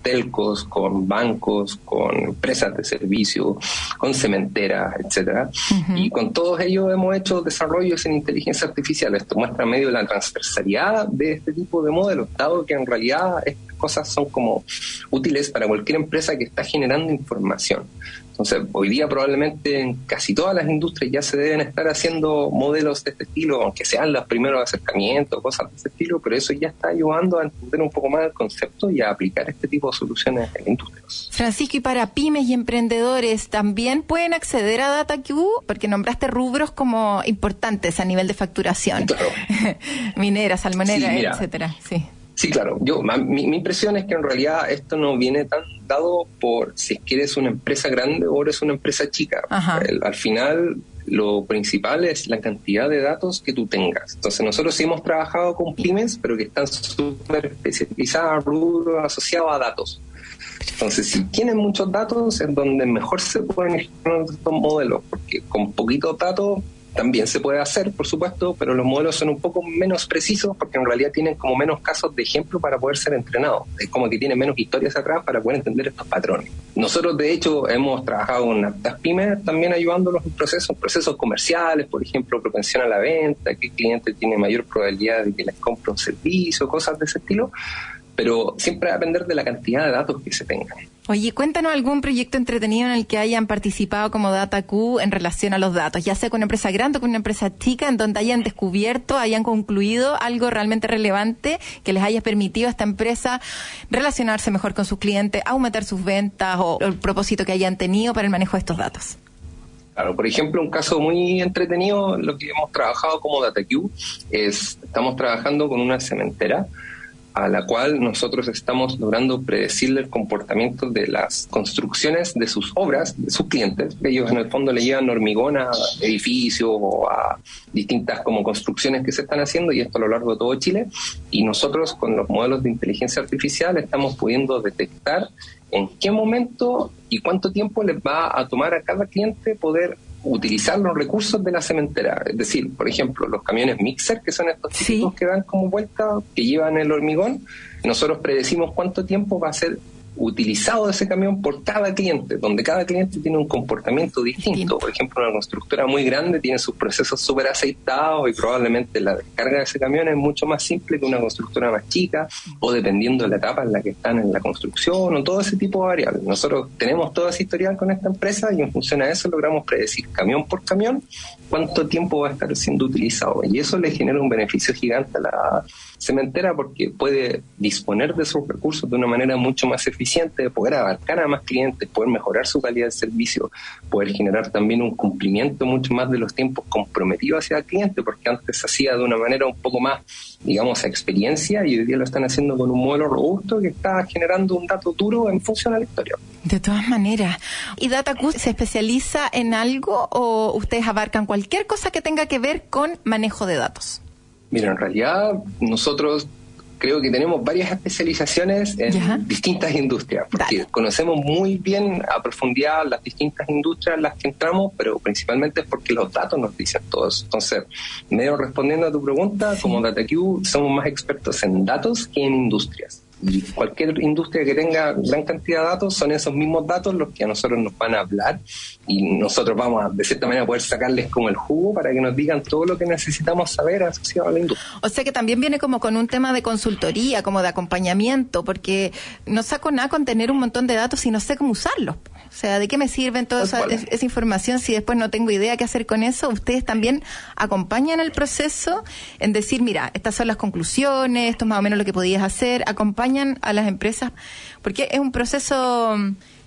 telcos, con bancos, con empresas de servicio, con cementeras, etcétera. Y con todos ellos hemos hecho desarrollos en inteligencia artificial. Esto muestra medio la transversalidad de este tipo de modelos, dado que en realidad estas cosas son como útiles para cualquier empresa que está generando información. Entonces, hoy día probablemente en casi todas las industrias ya se deben estar haciendo modelos de este estilo, aunque sean los primeros acercamientos, cosas de este estilo, pero eso ya está ayudando a entender un poco más el concepto y a aplicar este tipo de soluciones en industrias. Francisco, y para pymes y emprendedores, ¿también pueden acceder a DataQ? Porque nombraste rubros como importantes a nivel de facturación. Claro. Minera, salmonera, etcétera. Sí. Sí, claro. Yo, mi, impresión es que en realidad esto no viene tan dado por si es que eres una empresa grande o eres una empresa chica. al final, lo principal es la cantidad de datos que tú tengas. Entonces, nosotros sí hemos trabajado con pymes, pero que están súper especializadas, asociados a datos. Entonces, si tienen muchos datos, es donde mejor se pueden gestionar estos modelos, porque con poquitos datos también se puede hacer, por supuesto, pero los modelos son un poco menos precisos porque en realidad tienen como menos casos de ejemplo para poder ser entrenados. Es como que tienen menos historias atrás para poder entender estos patrones. Nosotros, de hecho, hemos trabajado con estas pymes también ayudándolos en procesos, procesos comerciales, por ejemplo, propensión a la venta, qué cliente tiene mayor probabilidad de que les compre un servicio, cosas de ese estilo pero siempre va a depender de la cantidad de datos que se tengan. Oye, cuéntanos algún proyecto entretenido en el que hayan participado como DataQ en relación a los datos, ya sea con una empresa grande o con una empresa chica, en donde hayan descubierto, hayan concluido algo realmente relevante que les haya permitido a esta empresa relacionarse mejor con sus clientes, aumentar sus ventas o el propósito que hayan tenido para el manejo de estos datos. Claro, por ejemplo, un caso muy entretenido, lo que hemos trabajado como DataQ, es, estamos trabajando con una cementera a la cual nosotros estamos logrando predecirle el comportamiento de las construcciones de sus obras, de sus clientes. Ellos en el fondo le llevan hormigón a edificios o a distintas como construcciones que se están haciendo y esto a lo largo de todo Chile. Y nosotros con los modelos de inteligencia artificial estamos pudiendo detectar en qué momento y cuánto tiempo les va a tomar a cada cliente poder utilizar los recursos de la cementera. Es decir, por ejemplo, los camiones mixer, que son estos típicos que dan como vuelta, que llevan el hormigón, nosotros predecimos cuánto tiempo va a ser utilizado ese camión por cada cliente, donde cada cliente tiene un comportamiento distinto. Por ejemplo, una constructora muy grande tiene sus procesos súper aceitados y probablemente la descarga de ese camión es mucho más simple que una constructora más chica o dependiendo de la etapa en la que están en la construcción o todo ese tipo de variables. Nosotros tenemos todo ese historial con esta empresa y en función a eso logramos predecir camión por camión cuánto tiempo va a estar siendo utilizado y eso le genera un beneficio gigante a la cementera porque puede disponer de sus recursos de una manera mucho más eficiente, poder abarcar a más clientes, poder mejorar su calidad de servicio, poder generar también un cumplimiento mucho más de los tiempos comprometidos hacia el cliente, porque antes se hacía de una manera un poco más, digamos, a experiencia y hoy día lo están haciendo con un modelo robusto que está generando un dato duro en función a la historia. De todas maneras. ¿Y DataQ se especializa en algo o ustedes abarcan cualquier cosa que tenga que ver con manejo de datos? Mira, en realidad nosotros creo que tenemos varias especializaciones en distintas industrias, porque conocemos muy bien a profundidad las distintas industrias en las que entramos, pero principalmente es porque los datos nos dicen todos. Entonces, medio respondiendo a tu pregunta, como DataQ somos más expertos en datos que en industrias. Y cualquier industria que tenga gran cantidad de datos son esos mismos datos los que a nosotros nos van a hablar y nosotros vamos a, de cierta manera, poder sacarles como el jugo para que nos digan todo lo que necesitamos saber asociado a la industria. O sea que también viene como con un tema de consultoría, como de acompañamiento, porque no saco nada con tener un montón de datos y no sé cómo usarlos. O sea, ¿de qué me sirven toda esa, esa, información si después no tengo idea qué hacer con eso? Ustedes también acompañan el proceso en decir, mira, estas son las conclusiones, esto es más o menos lo que podías hacer, acompañan a las empresas, porque es un proceso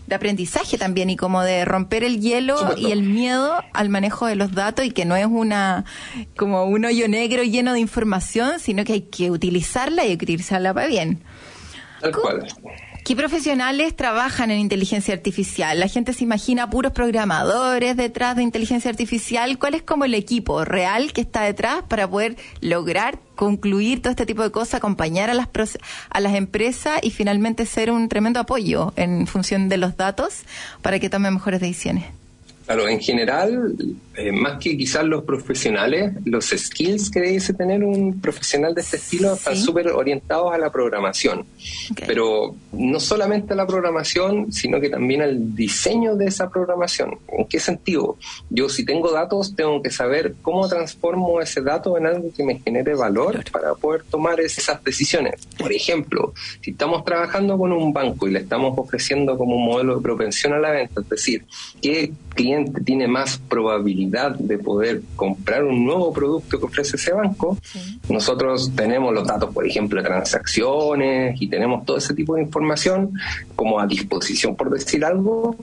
de aprendizaje también y como de romper el hielo y el miedo al manejo de los datos y que no es una como un hoyo negro lleno de información, sino que hay que utilizarla y utilizarla para bien. Tal cual. ¿Qué profesionales trabajan en inteligencia artificial? La gente se imagina puros programadores detrás de inteligencia artificial. ¿Cuál es como el equipo real que está detrás para poder lograr concluir todo este tipo de cosas, acompañar a las, a las empresas y finalmente ser un tremendo apoyo en función de los datos para que tomen mejores decisiones? Claro, en general, eh, más que quizás los profesionales, los skills que debe tener un profesional de este estilo están súper orientados a la programación. Pero no solamente a la programación, sino que también al diseño de esa programación. ¿En qué sentido? Yo si tengo datos, tengo que saber cómo transformo ese dato en algo que me genere valor para poder tomar esas decisiones. Por ejemplo, si estamos trabajando con un banco y le estamos ofreciendo como un modelo de propensión a la venta, es decir, qué cliente tiene más probabilidad de poder comprar un nuevo producto que ofrece ese banco, nosotros tenemos los datos, por ejemplo, de transacciones y tenemos todo ese tipo de información como a disposición, por decir algo,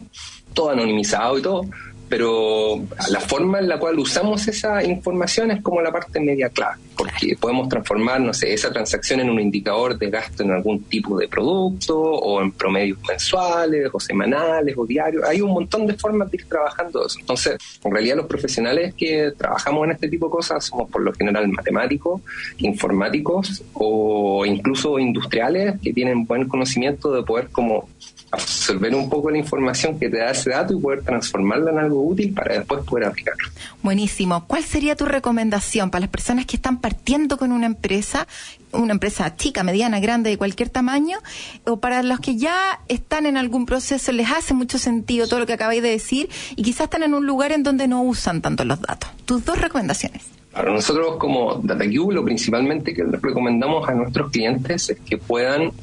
todo anonimizado y todo, pero la forma en la cual usamos esa información es como la parte media clave. porque podemos transformar, no sé, esa transacción en un indicador de gasto en algún tipo de producto o en promedios mensuales o semanales o diarios. Hay un montón de formas de ir trabajando eso. Entonces, en realidad los profesionales que trabajamos en este tipo de cosas somos por lo general matemáticos, informáticos o incluso industriales que tienen buen conocimiento de poder como absorber un poco la información que te da ese dato y poder transformarla en algo útil para después poder aplicarlo. Buenísimo. ¿Cuál sería tu recomendación para las personas que están partiendo con una empresa, una empresa chica, mediana, grande, de cualquier tamaño, o para los que ya están en algún proceso, les hace mucho sentido todo lo que acabáis de decir y quizás están en un lugar en donde no usan tanto los datos? Tus dos recomendaciones. Para nosotros como DataQ, lo principalmente que recomendamos a nuestros clientes es que puedan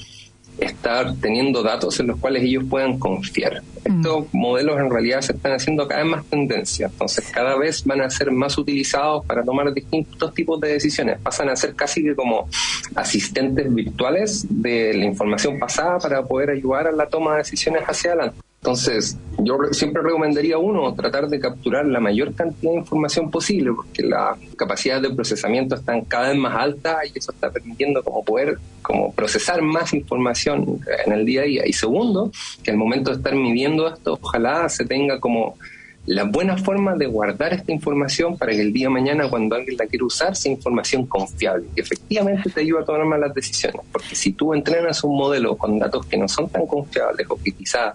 estar teniendo datos en los cuales ellos puedan confiar. Estos mm. modelos en realidad se están haciendo cada vez más tendencia, entonces cada vez van a ser más utilizados para tomar distintos tipos de decisiones. Pasan a ser casi que como asistentes virtuales de la información pasada para poder ayudar a la toma de decisiones hacia adelante. Entonces, yo siempre recomendaría uno tratar de capturar la mayor cantidad de información posible, porque las capacidades de procesamiento están cada vez más altas y eso está permitiendo como poder como procesar más información en el día a día. Y segundo, que al momento de estar midiendo esto, ojalá se tenga como la buena forma de guardar esta información para que el día de mañana cuando alguien la quiera usar sea información confiable, que efectivamente te ayuda a tomar malas decisiones, porque si tú entrenas un modelo con datos que no son tan confiables o que quizás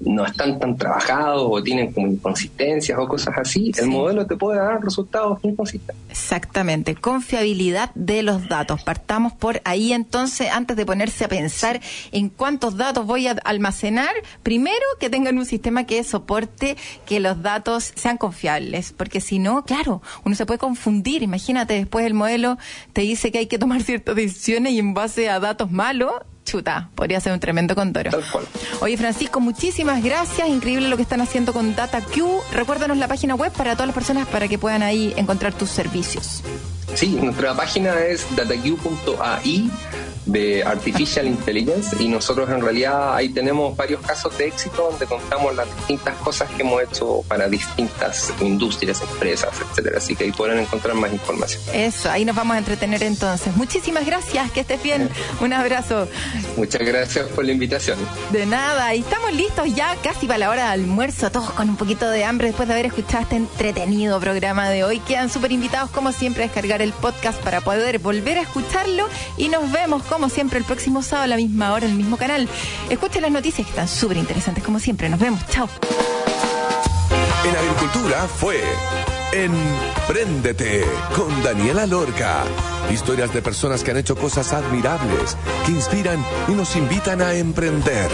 no están tan trabajados o tienen como inconsistencias o cosas así, el modelo te puede dar resultados inconsistentes. Exactamente, confiabilidad de los datos. Partamos por ahí entonces, antes de ponerse a pensar en cuántos datos voy a almacenar, primero que tengan un sistema que soporte que los datos sean confiables, porque si no, claro, uno se puede confundir. Imagínate, después el modelo te dice que hay que tomar ciertas decisiones y en base a datos malos, chuta, podría ser un tremendo condoro. Oye, Francisco, muchísimas gracias. Increíble lo que están haciendo con DataQ. Recuérdanos la página web para todas las personas para que puedan ahí encontrar tus servicios. Sí, nuestra página es dataq.ai de Artificial Intelligence y nosotros en realidad ahí tenemos varios casos de éxito donde contamos las distintas cosas que hemos hecho para distintas industrias, empresas, etcétera. Así que ahí podrán encontrar más información. Eso, ahí nos vamos a entretener entonces. Muchísimas gracias, que estés bien. Un abrazo. Muchas gracias por la invitación. De nada, y estamos listos ya casi para la hora de almuerzo, todos con un poquito de hambre después de haber escuchado este entretenido programa de hoy. Quedan súper invitados como siempre a descargar el podcast para poder volver a escucharlo y nos vemos con como siempre, el próximo sábado a la misma hora en el mismo canal. Escuchen las noticias que están súper interesantes, como siempre. Nos vemos. Chao. En Agricultura fue Empréndete con Daniela Lorca. Historias de personas que han hecho cosas admirables, que inspiran y nos invitan a emprender.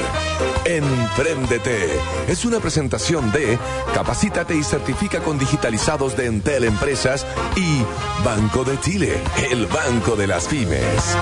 Empréndete es una presentación de Capacítate y certifica con digitalizados de Entel Empresas y Banco de Chile, el banco de las pymes.